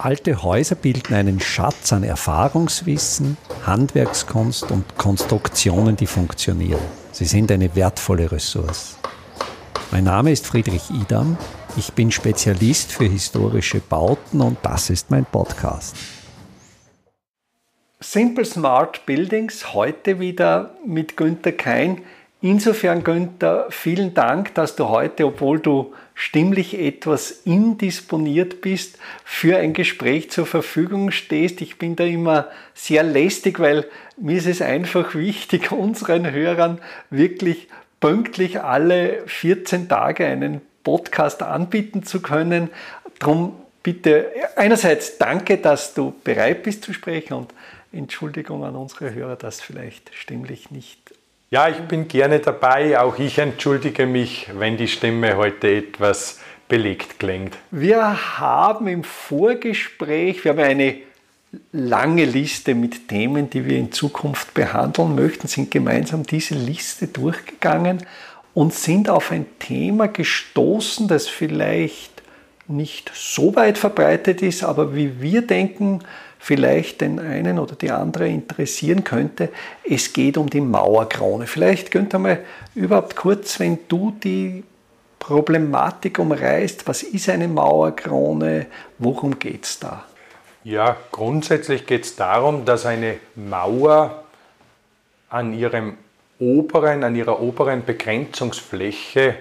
Alte Häuser bilden einen Schatz an Erfahrungswissen, Handwerkskunst und Konstruktionen, die funktionieren. Sie sind eine wertvolle Ressource. Mein Name ist Friedrich Idam. Ich bin Spezialist für historische Bauten und das ist mein Podcast. Simple Smart Buildings heute wieder mit Günter Kein. Insofern, Günther, vielen Dank, dass du heute, obwohl du stimmlich etwas indisponiert bist, für ein Gespräch zur Verfügung stehst. Ich bin da immer sehr lästig, weil mir ist es einfach wichtig, unseren Hörern wirklich pünktlich alle 14 Tage einen Podcast anbieten zu können. Drum bitte einerseits danke, dass du bereit bist zu sprechen und Entschuldigung an unsere Hörer, dass vielleicht stimmlich nicht ja, ich bin gerne dabei. Auch ich entschuldige mich, wenn die Stimme heute etwas belegt klingt. Wir haben im Vorgespräch, wir haben eine lange Liste mit Themen, die wir in Zukunft behandeln möchten, sind gemeinsam diese Liste durchgegangen und sind auf ein Thema gestoßen, das vielleicht nicht so weit verbreitet ist, aber wie wir denken, vielleicht den einen oder die andere interessieren könnte. Es geht um die Mauerkrone. Vielleicht könnt ihr mal überhaupt kurz, wenn du die Problematik umreißt, was ist eine Mauerkrone, worum geht es da? Ja, grundsätzlich geht es darum, dass eine Mauer an ihrem oberen, an ihrer oberen Begrenzungsfläche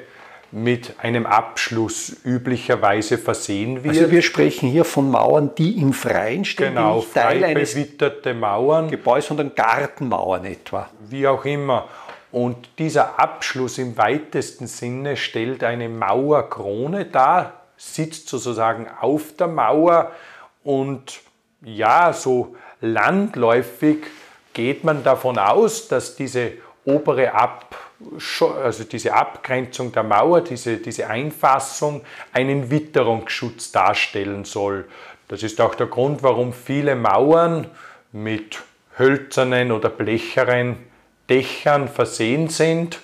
mit einem Abschluss üblicherweise versehen wird. Also wir sprechen hier von Mauern, die im Freien stehen, genau, die Teil frei bewitterte Mauern. Gebäude, sondern Gartenmauern etwa. Wie auch immer. Und dieser Abschluss im weitesten Sinne stellt eine Mauerkrone dar, sitzt sozusagen auf der Mauer und ja, so landläufig geht man davon aus, dass diese obere Ab also diese Abgrenzung der Mauer, diese, diese Einfassung einen Witterungsschutz darstellen soll. Das ist auch der Grund, warum viele Mauern mit hölzernen oder blecheren Dächern versehen sind,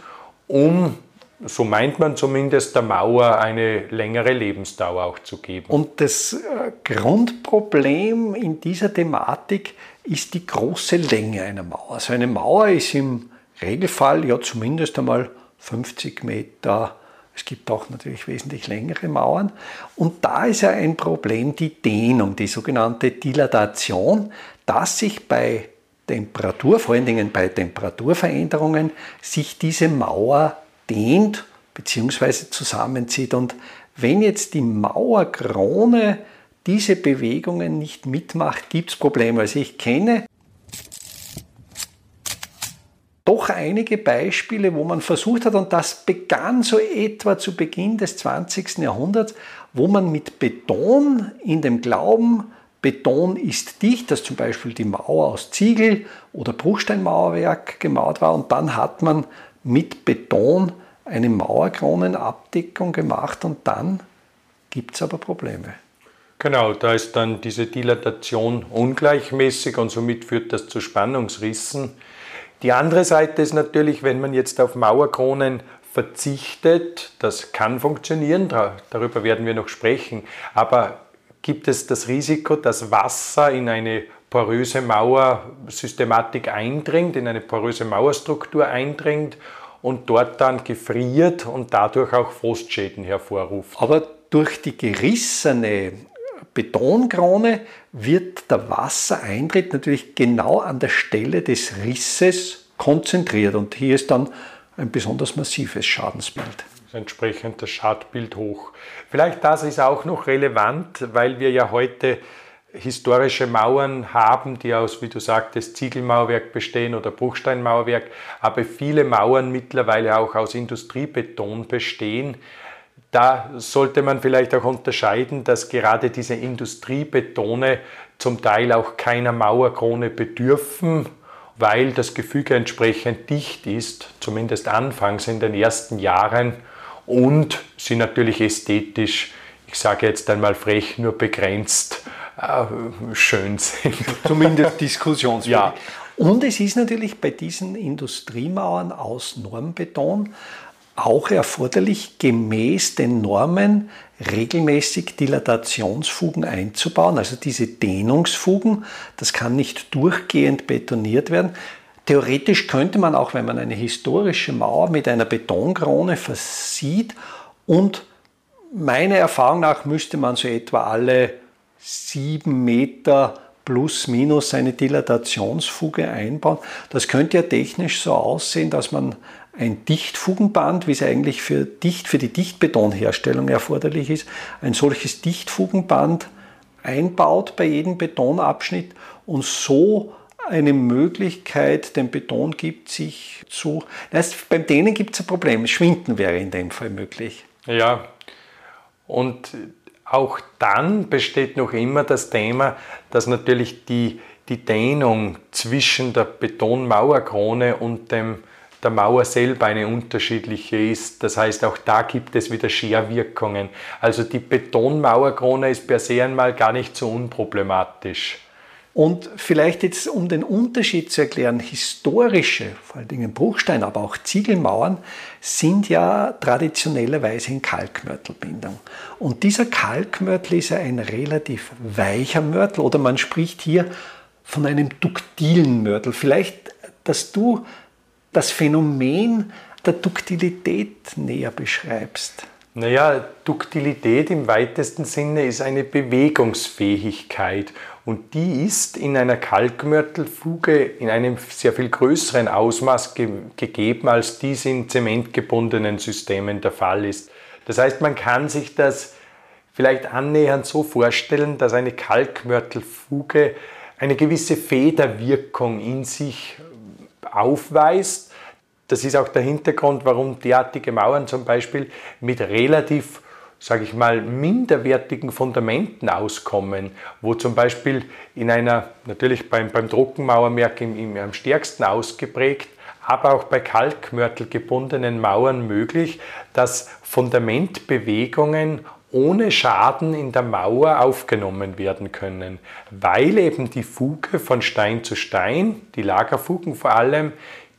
um, so meint man zumindest, der Mauer eine längere Lebensdauer auch zu geben. Und das äh, Grundproblem in dieser Thematik ist die große Länge einer Mauer. Also eine Mauer ist im Regelfall ja zumindest einmal 50 Meter. Es gibt auch natürlich wesentlich längere Mauern. Und da ist ja ein Problem die Dehnung, die sogenannte Dilatation, dass sich bei Temperatur, vor allen Dingen bei Temperaturveränderungen, sich diese Mauer dehnt bzw. zusammenzieht. Und wenn jetzt die Mauerkrone diese Bewegungen nicht mitmacht, gibt es Probleme. Also ich kenne doch einige Beispiele, wo man versucht hat, und das begann so etwa zu Beginn des 20. Jahrhunderts, wo man mit Beton in dem Glauben, Beton ist dicht, dass zum Beispiel die Mauer aus Ziegel oder Bruchsteinmauerwerk gemauert war und dann hat man mit Beton eine Mauerkronenabdeckung gemacht und dann gibt es aber Probleme. Genau, da ist dann diese Dilatation ungleichmäßig und somit führt das zu Spannungsrissen. Die andere Seite ist natürlich, wenn man jetzt auf Mauerkronen verzichtet, das kann funktionieren, darüber werden wir noch sprechen, aber gibt es das Risiko, dass Wasser in eine poröse Mauersystematik eindringt, in eine poröse Mauerstruktur eindringt und dort dann gefriert und dadurch auch Frostschäden hervorruft. Aber durch die gerissene Betonkrone wird der Wassereintritt natürlich genau an der Stelle des Risses konzentriert und hier ist dann ein besonders massives Schadensbild. Entsprechend das Schadbild hoch. Vielleicht das ist auch noch relevant, weil wir ja heute historische Mauern haben, die aus, wie du sagtest, Ziegelmauerwerk bestehen oder Bruchsteinmauerwerk, aber viele Mauern mittlerweile auch aus Industriebeton bestehen. Da sollte man vielleicht auch unterscheiden, dass gerade diese Industriebetone zum Teil auch keiner Mauerkrone bedürfen, weil das Gefüge entsprechend dicht ist, zumindest anfangs in den ersten Jahren und sie natürlich ästhetisch, ich sage jetzt einmal frech, nur begrenzt äh, schön sind. Zumindest diskussionswürdig. Ja. Und es ist natürlich bei diesen Industriemauern aus Normbeton auch erforderlich, gemäß den Normen regelmäßig Dilatationsfugen einzubauen, also diese Dehnungsfugen. Das kann nicht durchgehend betoniert werden. Theoretisch könnte man auch, wenn man eine historische Mauer mit einer Betonkrone versieht und meiner Erfahrung nach müsste man so etwa alle sieben Meter plus minus eine Dilatationsfuge einbauen. Das könnte ja technisch so aussehen, dass man ein Dichtfugenband, wie es eigentlich für, Dicht, für die Dichtbetonherstellung erforderlich ist, ein solches Dichtfugenband einbaut bei jedem Betonabschnitt und so eine Möglichkeit den Beton gibt, sich zu. Das heißt, beim Dehnen gibt es ein Problem. Schwinden wäre in dem Fall möglich. Ja, und auch dann besteht noch immer das Thema, dass natürlich die, die Dehnung zwischen der Betonmauerkrone und dem der Mauer selber eine unterschiedliche ist. Das heißt, auch da gibt es wieder Scherwirkungen. Also die Betonmauerkrone ist per se einmal gar nicht so unproblematisch. Und vielleicht jetzt, um den Unterschied zu erklären, historische, vor allen Dingen Bruchstein, aber auch Ziegelmauern, sind ja traditionellerweise in Kalkmörtelbindung. Und dieser Kalkmörtel ist ja ein relativ weicher Mörtel oder man spricht hier von einem duktilen Mörtel. Vielleicht, dass du das Phänomen der Duktilität näher beschreibst? Naja, Duktilität im weitesten Sinne ist eine Bewegungsfähigkeit und die ist in einer Kalkmörtelfuge in einem sehr viel größeren Ausmaß ge gegeben, als dies in zementgebundenen Systemen der Fall ist. Das heißt, man kann sich das vielleicht annähernd so vorstellen, dass eine Kalkmörtelfuge eine gewisse Federwirkung in sich aufweist. Das ist auch der Hintergrund, warum derartige Mauern zum Beispiel mit relativ, sage ich mal, minderwertigen Fundamenten auskommen, wo zum Beispiel in einer, natürlich beim, beim Trockenmauerwerk im, im, am stärksten ausgeprägt, aber auch bei Kalkmörtel gebundenen Mauern möglich, dass Fundamentbewegungen ohne Schaden in der Mauer aufgenommen werden können, weil eben die Fuge von Stein zu Stein, die Lagerfugen vor allem,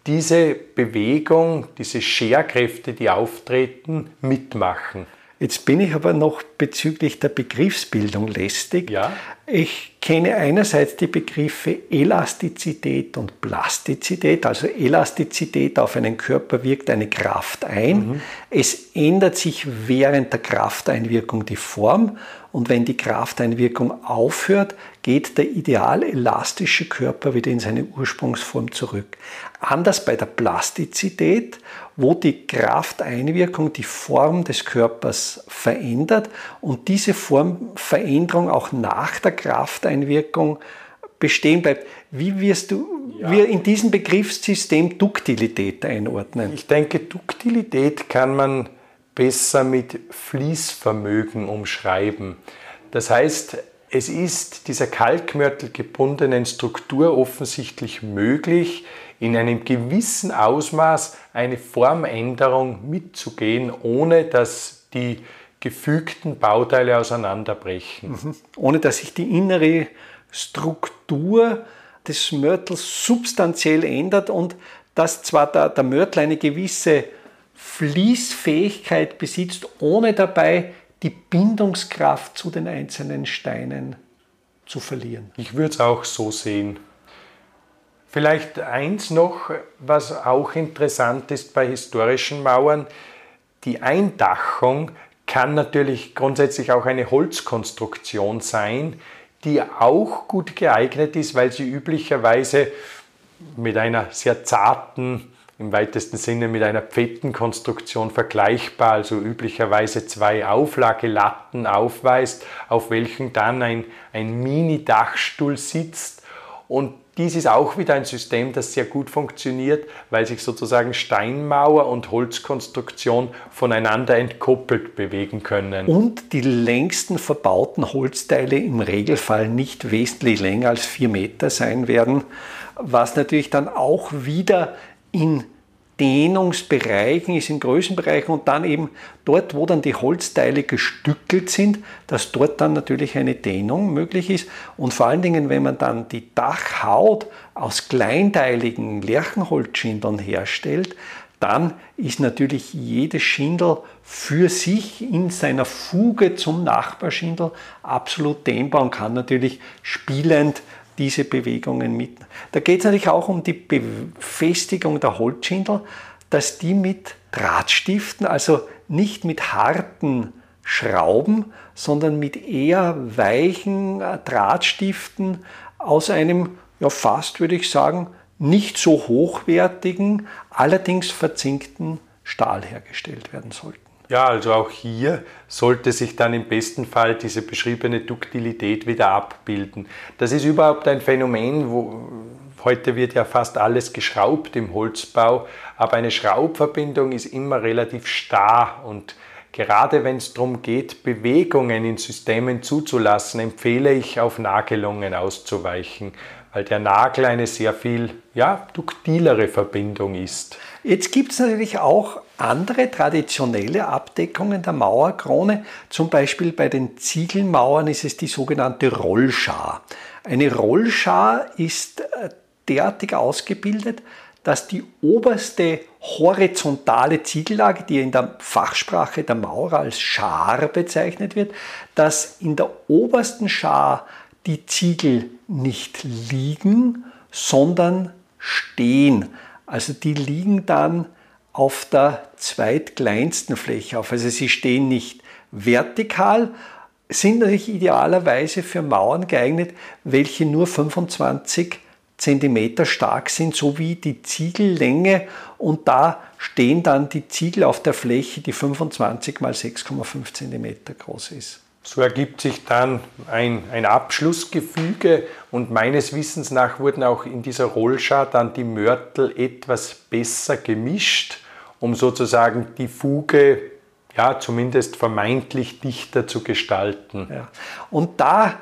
diese Bewegung, diese Scherkräfte, die auftreten, mitmachen. Jetzt bin ich aber noch bezüglich der Begriffsbildung lästig. Ja. Ich kenne einerseits die Begriffe Elastizität und Plastizität. Also Elastizität auf einen Körper wirkt eine Kraft ein. Mhm. Es ändert sich während der Krafteinwirkung die Form und wenn die Krafteinwirkung aufhört, geht der ideal elastische Körper wieder in seine Ursprungsform zurück. Anders bei der Plastizität, wo die Krafteinwirkung die Form des Körpers verändert und diese Formveränderung auch nach der Krafteinwirkung bestehen bleibt. Wie wirst du ja. wir in diesem Begriffssystem Duktilität einordnen? Ich denke, Duktilität kann man besser mit Fließvermögen umschreiben. Das heißt, es ist dieser kalkmörtelgebundenen Struktur offensichtlich möglich, in einem gewissen Ausmaß eine Formänderung mitzugehen, ohne dass die gefügten Bauteile auseinanderbrechen. Mhm. Ohne dass sich die innere Struktur des Mörtels substanziell ändert und dass zwar der, der Mörtel eine gewisse Fließfähigkeit besitzt, ohne dabei die Bindungskraft zu den einzelnen Steinen zu verlieren. Ich würde es auch so sehen. Vielleicht eins noch, was auch interessant ist bei historischen Mauern, die Eindachung kann natürlich grundsätzlich auch eine Holzkonstruktion sein, die auch gut geeignet ist, weil sie üblicherweise mit einer sehr zarten im weitesten Sinne mit einer Pfettenkonstruktion vergleichbar, also üblicherweise zwei Auflagelatten aufweist, auf welchen dann ein, ein Mini-Dachstuhl sitzt. Und dies ist auch wieder ein System, das sehr gut funktioniert, weil sich sozusagen Steinmauer und Holzkonstruktion voneinander entkoppelt bewegen können. Und die längsten verbauten Holzteile im Regelfall nicht wesentlich länger als vier Meter sein werden, was natürlich dann auch wieder in Dehnungsbereichen ist, in Größenbereichen und dann eben dort, wo dann die Holzteile gestückelt sind, dass dort dann natürlich eine Dehnung möglich ist. Und vor allen Dingen, wenn man dann die Dachhaut aus kleinteiligen Lärchenholzschindeln herstellt, dann ist natürlich jedes Schindel für sich in seiner Fuge zum Nachbarschindel absolut dehnbar und kann natürlich spielend diese Bewegungen mit. Da geht es natürlich auch um die Befestigung der Holzschindel, dass die mit Drahtstiften, also nicht mit harten Schrauben, sondern mit eher weichen äh, Drahtstiften aus einem, ja fast würde ich sagen, nicht so hochwertigen, allerdings verzinkten Stahl hergestellt werden sollten. Ja, also auch hier sollte sich dann im besten Fall diese beschriebene Duktilität wieder abbilden. Das ist überhaupt ein Phänomen, wo heute wird ja fast alles geschraubt im Holzbau, aber eine Schraubverbindung ist immer relativ starr und gerade wenn es darum geht, Bewegungen in Systemen zuzulassen, empfehle ich auf Nagelungen auszuweichen, weil der Nagel eine sehr viel ja, duktilere Verbindung ist. Jetzt gibt es natürlich auch andere traditionelle Abdeckungen der Mauerkrone. Zum Beispiel bei den Ziegelmauern ist es die sogenannte Rollschar. Eine Rollschar ist äh, derartig ausgebildet, dass die oberste horizontale Ziegellage, die in der Fachsprache der Maurer als Schar bezeichnet wird, dass in der obersten Schar die Ziegel nicht liegen, sondern stehen. Also die liegen dann auf der zweitkleinsten Fläche auf. Also sie stehen nicht vertikal, sind natürlich idealerweise für Mauern geeignet, welche nur 25 cm stark sind, sowie die Ziegellänge und da stehen dann die Ziegel auf der Fläche, die 25 mal 6,5 cm groß ist. So ergibt sich dann ein, ein Abschlussgefüge und meines Wissens nach wurden auch in dieser Rollschar dann die Mörtel etwas besser gemischt, um sozusagen die Fuge ja zumindest vermeintlich dichter zu gestalten. Ja. Und da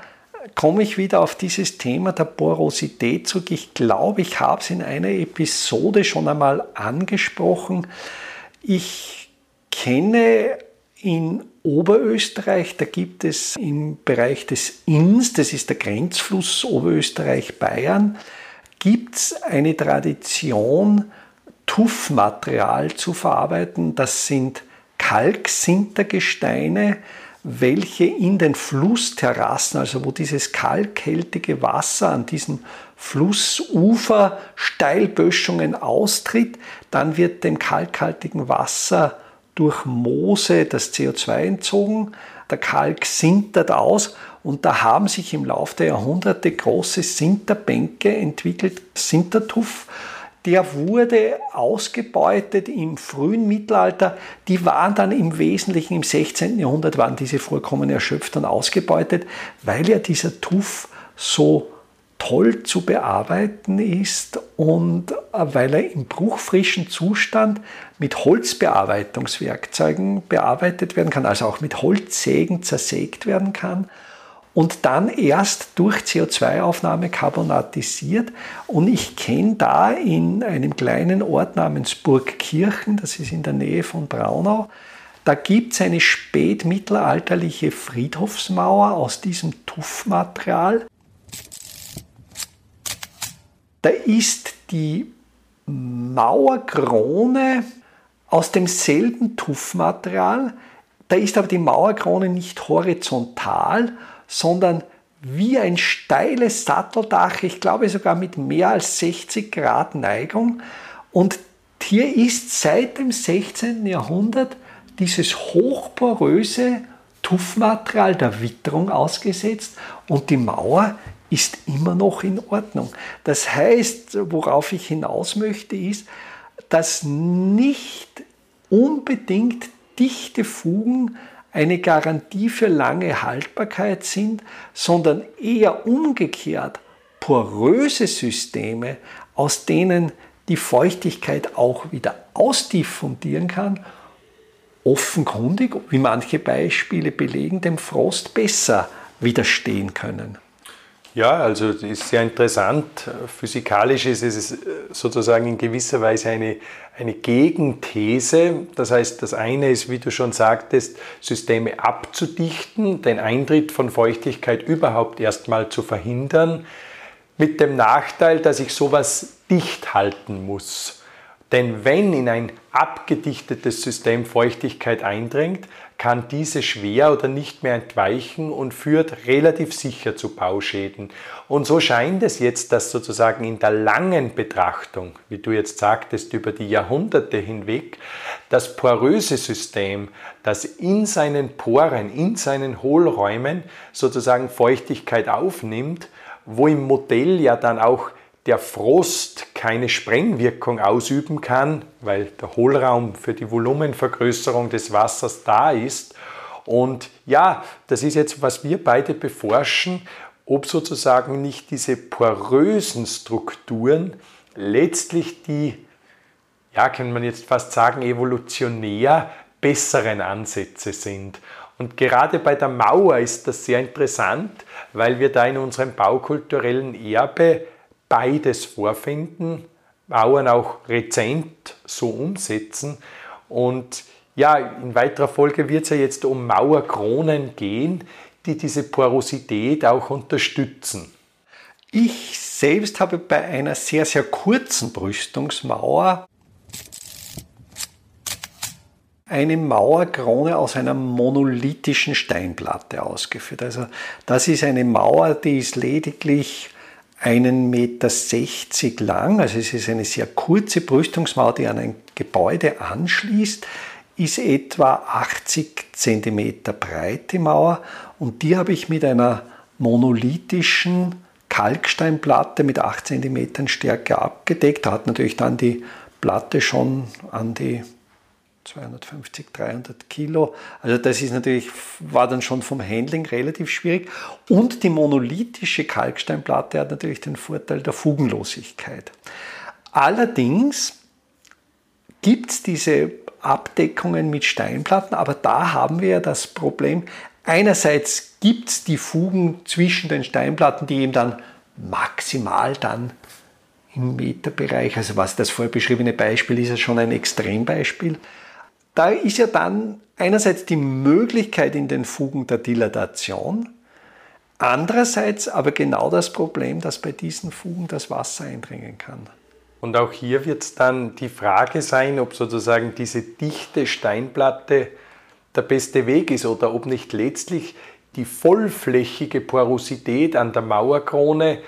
komme ich wieder auf dieses Thema der Porosität zurück. Ich glaube, ich habe es in einer Episode schon einmal angesprochen. Ich kenne in Oberösterreich, da gibt es im Bereich des Inns, das ist der Grenzfluss Oberösterreich-Bayern, gibt es eine Tradition, Tuffmaterial zu verarbeiten. Das sind Kalksintergesteine, welche in den Flussterrassen, also wo dieses kalkhältige Wasser an diesem Flussufer Steilböschungen austritt, dann wird dem kalkhaltigen Wasser durch Moose das CO2 entzogen, der Kalk sintert aus und da haben sich im Laufe der Jahrhunderte große Sinterbänke entwickelt, Sintertuff. Der wurde ausgebeutet im frühen Mittelalter. Die waren dann im Wesentlichen im 16. Jahrhundert waren diese Vorkommen erschöpft und ausgebeutet, weil ja dieser Tuff so toll zu bearbeiten ist und äh, weil er im bruchfrischen Zustand mit Holzbearbeitungswerkzeugen bearbeitet werden kann, also auch mit Holzsägen zersägt werden kann und dann erst durch CO2-Aufnahme karbonatisiert. Und ich kenne da in einem kleinen Ort namens Burgkirchen, das ist in der Nähe von Braunau, da gibt es eine spätmittelalterliche Friedhofsmauer aus diesem Tuffmaterial. Da ist die Mauerkrone aus demselben Tuffmaterial. Da ist aber die Mauerkrone nicht horizontal, sondern wie ein steiles Satteldach, ich glaube sogar mit mehr als 60 Grad Neigung. Und hier ist seit dem 16. Jahrhundert dieses hochporöse Tuffmaterial der Witterung ausgesetzt und die Mauer ist immer noch in Ordnung. Das heißt, worauf ich hinaus möchte, ist, dass nicht unbedingt dichte Fugen eine Garantie für lange Haltbarkeit sind, sondern eher umgekehrt poröse Systeme, aus denen die Feuchtigkeit auch wieder ausdiffundieren kann, offenkundig, wie manche Beispiele belegen, dem Frost besser widerstehen können. Ja, also das ist sehr interessant. Physikalisch ist es sozusagen in gewisser Weise eine, eine Gegenthese. Das heißt, das eine ist, wie du schon sagtest, Systeme abzudichten, den Eintritt von Feuchtigkeit überhaupt erstmal zu verhindern, mit dem Nachteil, dass ich sowas dicht halten muss. Denn wenn in ein abgedichtetes System Feuchtigkeit eindringt, kann diese schwer oder nicht mehr entweichen und führt relativ sicher zu Bauschäden. Und so scheint es jetzt, dass sozusagen in der langen Betrachtung, wie du jetzt sagtest, über die Jahrhunderte hinweg, das poröse System, das in seinen Poren, in seinen Hohlräumen sozusagen Feuchtigkeit aufnimmt, wo im Modell ja dann auch der Frost keine Sprengwirkung ausüben kann, weil der Hohlraum für die Volumenvergrößerung des Wassers da ist. Und ja, das ist jetzt, was wir beide beforschen, ob sozusagen nicht diese porösen Strukturen letztlich die, ja, kann man jetzt fast sagen, evolutionär besseren Ansätze sind. Und gerade bei der Mauer ist das sehr interessant, weil wir da in unserem baukulturellen Erbe beides vorfinden, Bauern auch rezent so umsetzen. Und ja, in weiterer Folge wird es ja jetzt um Mauerkronen gehen, die diese Porosität auch unterstützen. Ich selbst habe bei einer sehr, sehr kurzen Brüstungsmauer eine Mauerkrone aus einer monolithischen Steinplatte ausgeführt. Also das ist eine Mauer, die ist lediglich einen Meter sechzig lang, also es ist eine sehr kurze Brüstungsmauer, die an ein Gebäude anschließt, ist etwa 80 Zentimeter breite Mauer und die habe ich mit einer monolithischen Kalksteinplatte mit 8 cm Stärke abgedeckt. Da hat natürlich dann die Platte schon an die 250, 300 Kilo. Also das ist natürlich, war dann schon vom Handling relativ schwierig. Und die monolithische Kalksteinplatte hat natürlich den Vorteil der Fugenlosigkeit. Allerdings gibt es diese Abdeckungen mit Steinplatten, aber da haben wir ja das Problem, einerseits gibt es die Fugen zwischen den Steinplatten, die eben dann maximal dann im Meterbereich, also was das vorher beschriebene Beispiel ist, ist schon ein Extrembeispiel. Da ist ja dann einerseits die Möglichkeit in den Fugen der Dilatation, andererseits aber genau das Problem, dass bei diesen Fugen das Wasser eindringen kann. Und auch hier wird es dann die Frage sein, ob sozusagen diese dichte Steinplatte der beste Weg ist oder ob nicht letztlich die vollflächige Porosität an der Mauerkrone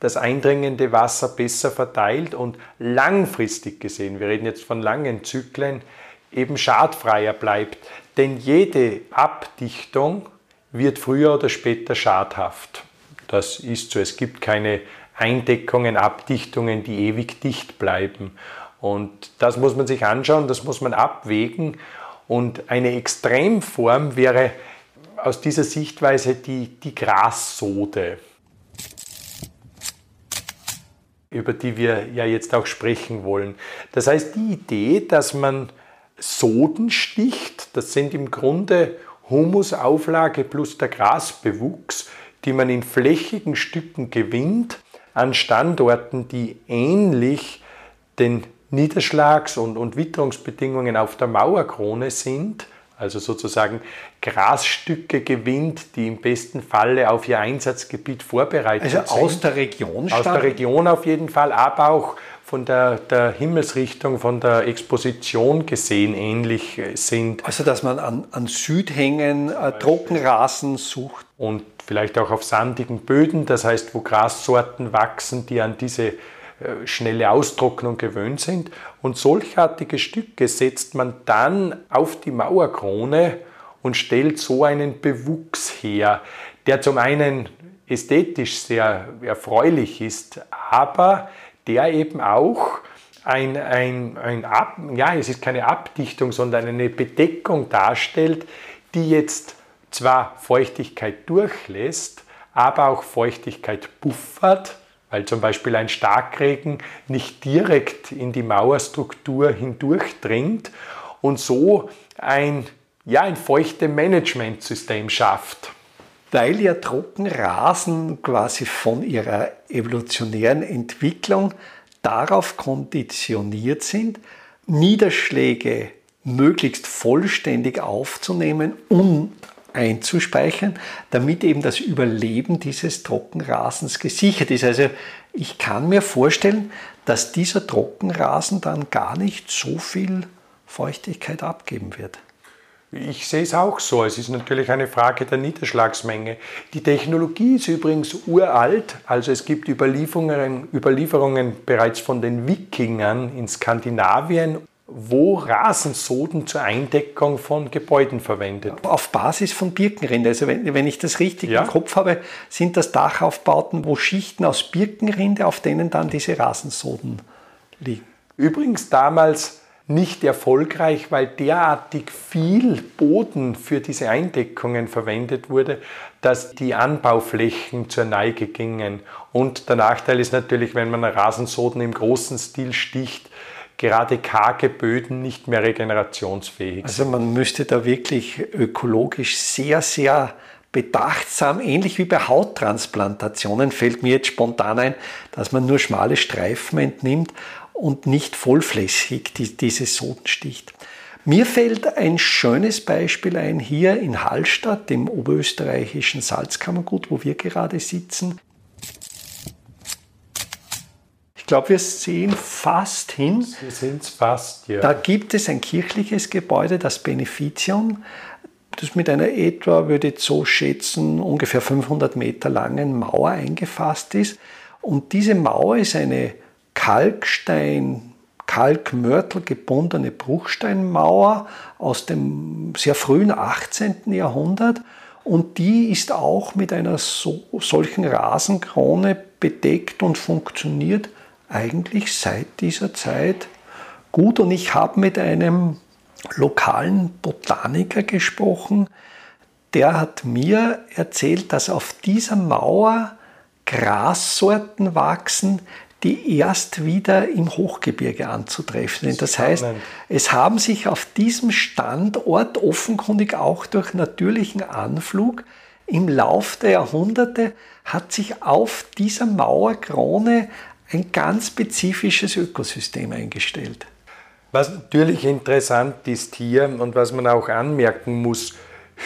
das eindringende Wasser besser verteilt und langfristig gesehen, wir reden jetzt von langen Zyklen, eben schadfreier bleibt. Denn jede Abdichtung wird früher oder später schadhaft. Das ist so. Es gibt keine Eindeckungen, Abdichtungen, die ewig dicht bleiben. Und das muss man sich anschauen, das muss man abwägen. Und eine Extremform wäre aus dieser Sichtweise die, die Grassode, über die wir ja jetzt auch sprechen wollen. Das heißt, die Idee, dass man Soden sticht. Das sind im Grunde Humusauflage plus der Grasbewuchs, die man in flächigen Stücken gewinnt an Standorten, die ähnlich den Niederschlags- und, und Witterungsbedingungen auf der Mauerkrone sind, also sozusagen Grasstücke gewinnt, die im besten Falle auf ihr Einsatzgebiet vorbereitet also sind. Also aus der Region? Aus der Region auf jeden Fall, aber auch von der, der Himmelsrichtung, von der Exposition gesehen ähnlich äh, sind. Also dass man an, an Südhängen äh, Trockenrasen sucht. Und vielleicht auch auf sandigen Böden, das heißt, wo Grassorten wachsen, die an diese äh, schnelle Austrocknung gewöhnt sind. Und solchartige Stücke setzt man dann auf die Mauerkrone und stellt so einen Bewuchs her, der zum einen ästhetisch sehr erfreulich ist, aber der eben auch ein, ein, ein Ab, ja, es ist keine Abdichtung, sondern eine Bedeckung darstellt, die jetzt zwar Feuchtigkeit durchlässt, aber auch Feuchtigkeit buffert, weil zum Beispiel ein Starkregen nicht direkt in die Mauerstruktur hindurchdringt und so ein, ja, ein feuchte Managementsystem schafft weil ja Trockenrasen quasi von ihrer evolutionären Entwicklung darauf konditioniert sind, Niederschläge möglichst vollständig aufzunehmen, um einzuspeichern, damit eben das Überleben dieses Trockenrasens gesichert ist. Also ich kann mir vorstellen, dass dieser Trockenrasen dann gar nicht so viel Feuchtigkeit abgeben wird. Ich sehe es auch so. Es ist natürlich eine Frage der Niederschlagsmenge. Die Technologie ist übrigens uralt. Also es gibt Überlieferungen, Überlieferungen bereits von den Wikingern in Skandinavien wo Rasensoden zur Eindeckung von Gebäuden verwendet. Auf Basis von Birkenrinde. Also wenn, wenn ich das richtig ja. im Kopf habe, sind das Dachaufbauten, wo Schichten aus Birkenrinde, auf denen dann diese Rasensoden liegen. Übrigens damals nicht erfolgreich, weil derartig viel Boden für diese Eindeckungen verwendet wurde, dass die Anbauflächen zur Neige gingen. Und der Nachteil ist natürlich, wenn man Rasensoden im großen Stil sticht, gerade karge Böden nicht mehr regenerationsfähig. Also man müsste da wirklich ökologisch sehr, sehr bedachtsam, ähnlich wie bei Hauttransplantationen, fällt mir jetzt spontan ein, dass man nur schmale Streifen entnimmt und nicht vollflächig die, diese Soden sticht. Mir fällt ein schönes Beispiel ein hier in Hallstatt, dem oberösterreichischen Salzkammergut, wo wir gerade sitzen. Ich glaube, wir sehen fast hin. Wir sind fast, ja. Da gibt es ein kirchliches Gebäude, das Beneficium, das mit einer etwa, würde ich so schätzen, ungefähr 500 Meter langen Mauer eingefasst ist. Und diese Mauer ist eine Kalkstein, Kalkmörtel gebundene Bruchsteinmauer aus dem sehr frühen 18. Jahrhundert und die ist auch mit einer so, solchen Rasenkrone bedeckt und funktioniert eigentlich seit dieser Zeit gut. Und ich habe mit einem lokalen Botaniker gesprochen, der hat mir erzählt, dass auf dieser Mauer Grassorten wachsen, die erst wieder im Hochgebirge anzutreffen sind. Das heißt, es haben sich auf diesem Standort offenkundig auch durch natürlichen Anflug im Lauf der Jahrhunderte hat sich auf dieser Mauerkrone ein ganz spezifisches Ökosystem eingestellt. Was natürlich interessant ist hier und was man auch anmerken muss,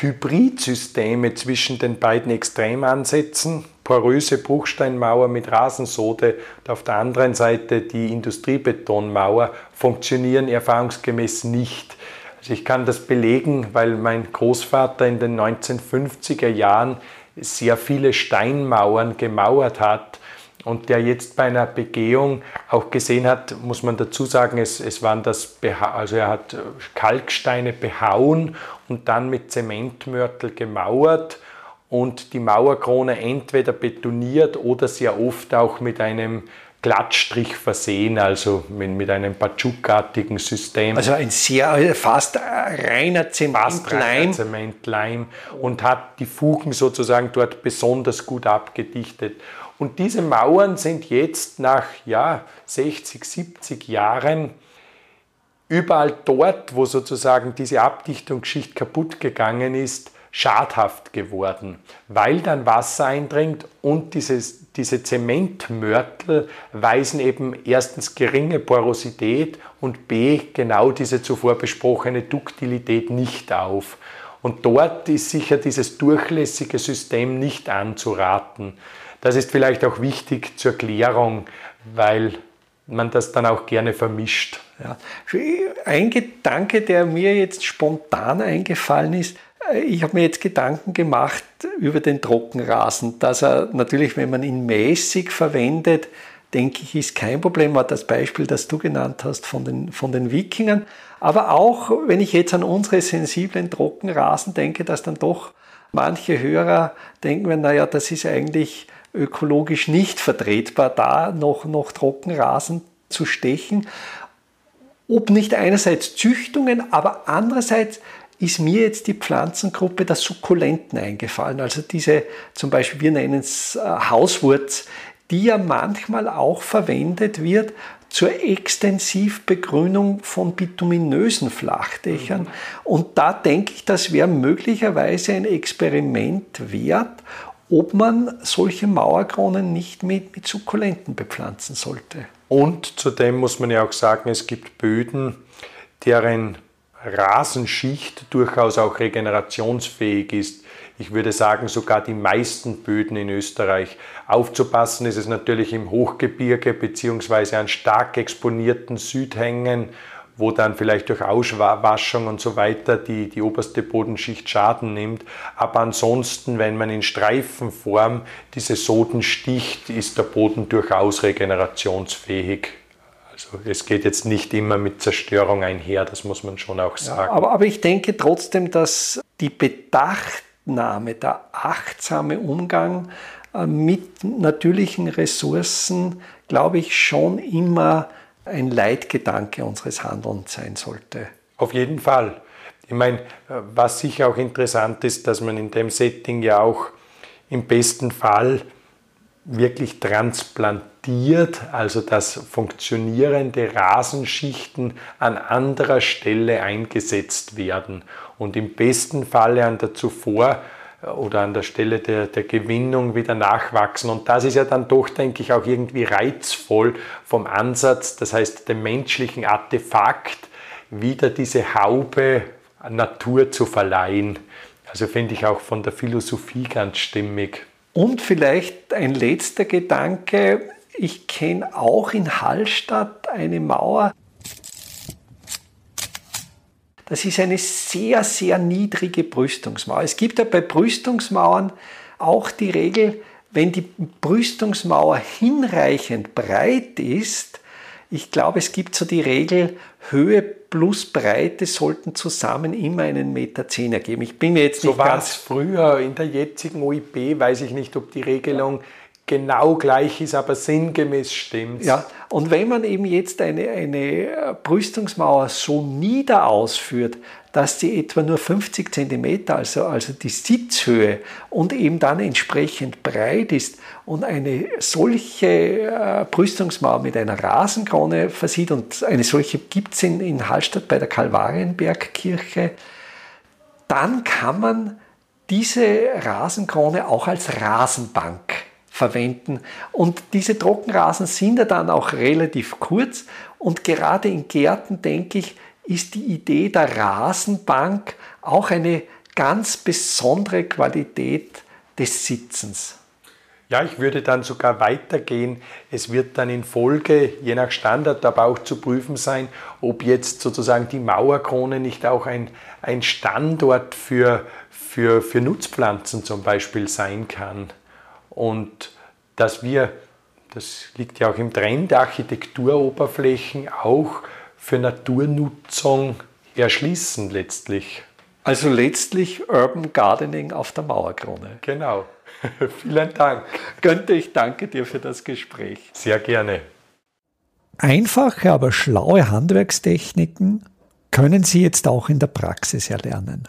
Hybridsysteme zwischen den beiden Extremansätzen, poröse Bruchsteinmauer mit Rasensode und auf der anderen Seite die Industriebetonmauer, funktionieren erfahrungsgemäß nicht. Also ich kann das belegen, weil mein Großvater in den 1950er Jahren sehr viele Steinmauern gemauert hat und der jetzt bei einer Begehung auch gesehen hat, muss man dazu sagen, es, es waren das, also er hat Kalksteine behauen und dann mit Zementmörtel gemauert und die Mauerkrone entweder betoniert oder sehr oft auch mit einem Glattstrich versehen, also mit, mit einem Patschuk-artigen System. Also ein sehr, also fast reiner Zementleim. Zementleim und hat die Fugen sozusagen dort besonders gut abgedichtet. Und diese Mauern sind jetzt nach ja, 60, 70 Jahren überall dort, wo sozusagen diese Abdichtungsschicht kaputt gegangen ist, schadhaft geworden, weil dann Wasser eindringt und dieses, diese Zementmörtel weisen eben erstens geringe Porosität und b genau diese zuvor besprochene Duktilität nicht auf. Und dort ist sicher dieses durchlässige System nicht anzuraten. Das ist vielleicht auch wichtig zur Klärung, weil man das dann auch gerne vermischt. Ja. Ein Gedanke, der mir jetzt spontan eingefallen ist, ich habe mir jetzt Gedanken gemacht über den Trockenrasen, dass er natürlich, wenn man ihn mäßig verwendet, denke ich, ist kein Problem. War das Beispiel, das du genannt hast von den, von den Wikingern. Aber auch, wenn ich jetzt an unsere sensiblen Trockenrasen denke, dass dann doch manche Hörer denken, naja, das ist eigentlich ökologisch nicht vertretbar, da noch, noch Trockenrasen zu stechen. Ob nicht einerseits Züchtungen, aber andererseits ist mir jetzt die Pflanzengruppe der Sukkulenten eingefallen. Also diese, zum Beispiel, wir nennen es äh, Hauswurz, die ja manchmal auch verwendet wird zur Extensivbegrünung von bituminösen Flachdächern. Mhm. Und da denke ich, das wäre möglicherweise ein Experiment wert, ob man solche Mauerkronen nicht mit, mit Sukkulenten bepflanzen sollte. Und zudem muss man ja auch sagen, es gibt Böden, deren Rasenschicht durchaus auch regenerationsfähig ist. Ich würde sagen, sogar die meisten Böden in Österreich. Aufzupassen ist es natürlich im Hochgebirge bzw. an stark exponierten Südhängen, wo dann vielleicht durch Auswaschung und so weiter die, die oberste Bodenschicht Schaden nimmt. Aber ansonsten, wenn man in Streifenform diese Soden sticht, ist der Boden durchaus regenerationsfähig. Also es geht jetzt nicht immer mit Zerstörung einher, das muss man schon auch sagen. Ja, aber, aber ich denke trotzdem, dass die Bedachtnahme, der achtsame Umgang äh, mit natürlichen Ressourcen, glaube ich, schon immer ein Leitgedanke unseres Handelns sein sollte. Auf jeden Fall. Ich meine, was sicher auch interessant ist, dass man in dem Setting ja auch im besten Fall wirklich transplantiert, also dass funktionierende Rasenschichten an anderer Stelle eingesetzt werden und im besten Falle an der zuvor oder an der Stelle der, der Gewinnung wieder nachwachsen. Und das ist ja dann doch, denke ich, auch irgendwie reizvoll vom Ansatz, das heißt dem menschlichen Artefakt, wieder diese Haube Natur zu verleihen. Also finde ich auch von der Philosophie ganz stimmig. Und vielleicht ein letzter Gedanke. Ich kenne auch in Hallstatt eine Mauer. Das ist eine sehr, sehr niedrige Brüstungsmauer. Es gibt ja bei Brüstungsmauern auch die Regel, wenn die Brüstungsmauer hinreichend breit ist, ich glaube, es gibt so die Regel, Höhe plus Breite sollten zusammen immer einen Meter zehn ergeben. Ich bin mir jetzt so nicht war es früher in der jetzigen OIB, weiß ich nicht, ob die Regelung genau gleich ist, aber sinngemäß stimmt. Ja, und wenn man eben jetzt eine, eine Brüstungsmauer so nieder ausführt, dass sie etwa nur 50 cm, also, also die Sitzhöhe und eben dann entsprechend breit ist und eine solche äh, Brüstungsmauer mit einer Rasenkrone versieht und eine solche gibt es in, in Hallstatt bei der Kalvarienbergkirche, dann kann man diese Rasenkrone auch als Rasenbank verwenden. Und diese Trockenrasen sind ja dann auch relativ kurz und gerade in Gärten, denke ich, ist die Idee der Rasenbank auch eine ganz besondere Qualität des Sitzens. Ja, ich würde dann sogar weitergehen. Es wird dann in Folge, je nach Standard, aber auch zu prüfen sein, ob jetzt sozusagen die Mauerkrone nicht auch ein, ein Standort für, für, für Nutzpflanzen zum Beispiel sein kann. Und dass wir, das liegt ja auch im Trend, Architekturoberflächen auch für Naturnutzung erschließen letztlich. Also letztlich Urban Gardening auf der Mauerkrone. Genau. Vielen Dank. Günther, ich danke dir für das Gespräch. Sehr gerne. Einfache, aber schlaue Handwerkstechniken können Sie jetzt auch in der Praxis erlernen.